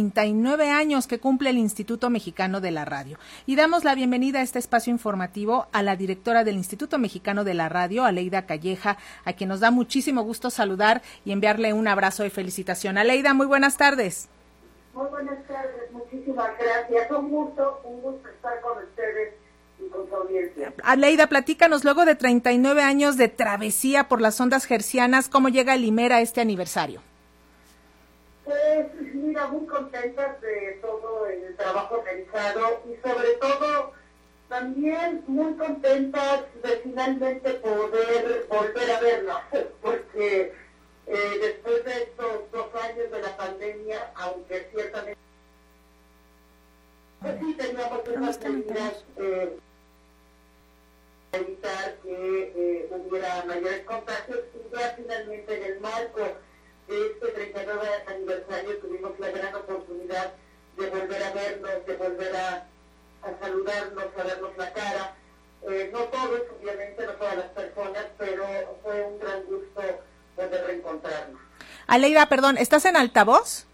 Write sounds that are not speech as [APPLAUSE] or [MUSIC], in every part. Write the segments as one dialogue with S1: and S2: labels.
S1: 39 años que cumple el Instituto Mexicano de la Radio. Y damos la bienvenida a este espacio informativo a la directora del Instituto Mexicano de la Radio, Aleida Calleja, a quien nos da muchísimo gusto saludar y enviarle un abrazo de felicitación. Aleida, muy buenas tardes.
S2: Muy buenas tardes, muchísimas gracias. Un gusto, un gusto estar con ustedes y con su audiencia.
S1: Aleida, platícanos luego de 39 años de travesía por las ondas gercianas, ¿cómo llega el IMER a este aniversario?
S2: Mira, muy contentas de todo el trabajo realizado y sobre todo también muy contentas de finalmente poder volver a verlo, [LAUGHS] porque eh, después de estos dos años de la pandemia, aunque ciertamente pues sí teníamos unas medidas eh, evitar que eh, hubiera mayores contagios y ya finalmente en el marco de este 39 aniversario tuvimos la gran oportunidad de volver a vernos, de volver a, saludarnos, a vernos la cara. Eh, no todos, obviamente, no todas las personas, pero fue un gran gusto poder reencontrarnos.
S1: Aleida, perdón, ¿estás en altavoz?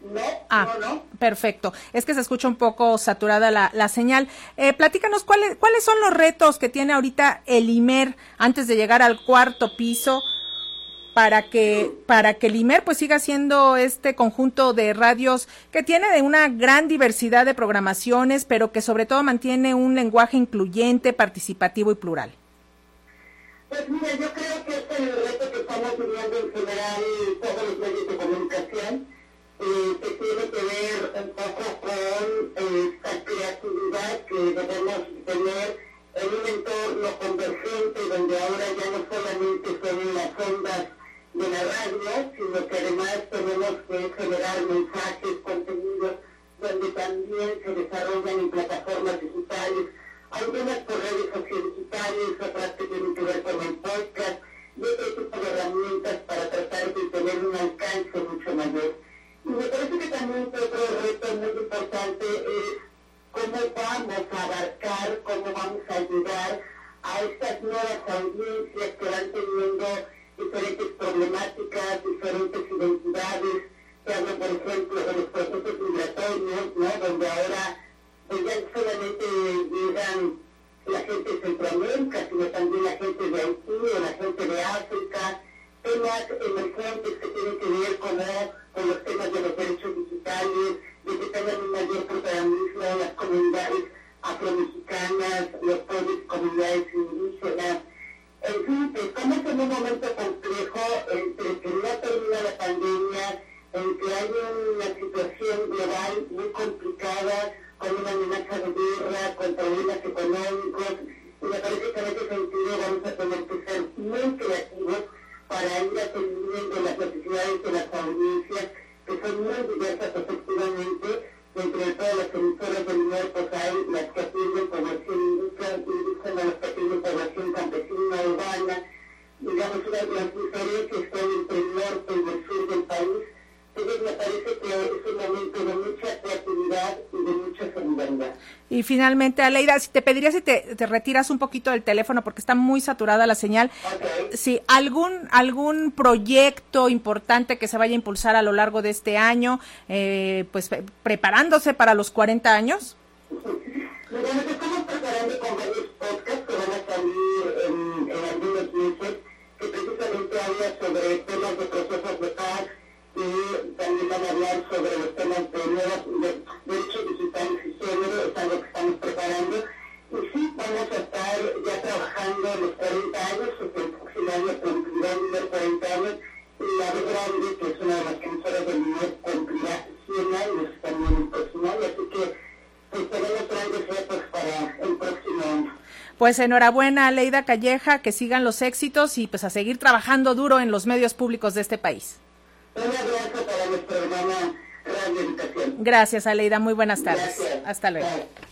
S2: No,
S1: ah,
S2: no, no.
S1: Perfecto. Es que se escucha un poco saturada la, la señal. Eh, platícanos cuáles cuáles son los retos que tiene ahorita el IMER antes de llegar al cuarto piso para que para que el IMER pues siga siendo este conjunto de radios que tiene de una gran diversidad de programaciones, pero que sobre todo mantiene un lenguaje incluyente, participativo y plural.
S2: Pues mira, yo creo que este es el reto que estamos viviendo en general todos los medios de comunicación, eh, que tiene que ver un poco con eh, esta creatividad que debemos tener en un entorno convergente donde ahora ya no solamente son las ondas de la radio, sino que además tenemos que contenidos, donde también se desarrollan en plataformas digitales, algunas por redes sociodigitales, otras que tienen que ver con el podcast, y otro tipo de herramientas para tratar de tener un alcance mucho mayor. Y me parece que también otro reto muy importante es cómo vamos a abarcar, cómo vamos a ayudar a estas nuevas audiencias que van teniendo diferentes problemáticas, diferentes identidades, hablo por ejemplo de los procesos migratorios, ¿no? donde ahora pues ya solamente llegan la gente de Centroamérica, sino también la gente de Haití o la gente de África, temas emergentes que tienen que ver con, con los temas de los derechos digitales, de que tengan un mayor protagonismo las comunidades afromexicanas, los pueblos comunidades muy complicada, con una amenaza de guerra, con problemas económicos, y me parece que en ese sentido vamos a tener que ser muy creativos para ir atendiendo las necesidades de las audiencias, que son muy diversas efectivamente, entre todas las emisoras del pues hay las que atienden población indígena, las que atienden población campesina, urbana, digamos, las, las diferencias Y
S1: finalmente, Aleida, si te pediría si te, te, retiras un poquito del teléfono porque está muy saturada la señal.
S2: Okay.
S1: Si algún algún proyecto importante que se vaya a impulsar a lo largo de este año, eh, pues preparándose para los 40 años.
S2: Mira, nos estamos preparando con varios podcasts que van a salir en, en algunos meses, que precisamente habla sobre temas de procesos de paz y también van a hablar sobre los temas de nuevas de derechos 40 años, porque el próximo año cumplirá el 40 años, y la de Grande, que es una de las emisoras del nivel, cumplirá 100 años también el próximo año, así que pues tenemos grandes retos para el próximo año.
S1: Pues enhorabuena, Leida Calleja, que sigan los éxitos y pues a seguir trabajando duro en los medios públicos de este país.
S2: Un abrazo para nuestra hermana Radio Educación.
S1: Gracias, Aleida. Muy buenas tardes.
S2: Gracias.
S1: Hasta luego.
S2: Bye.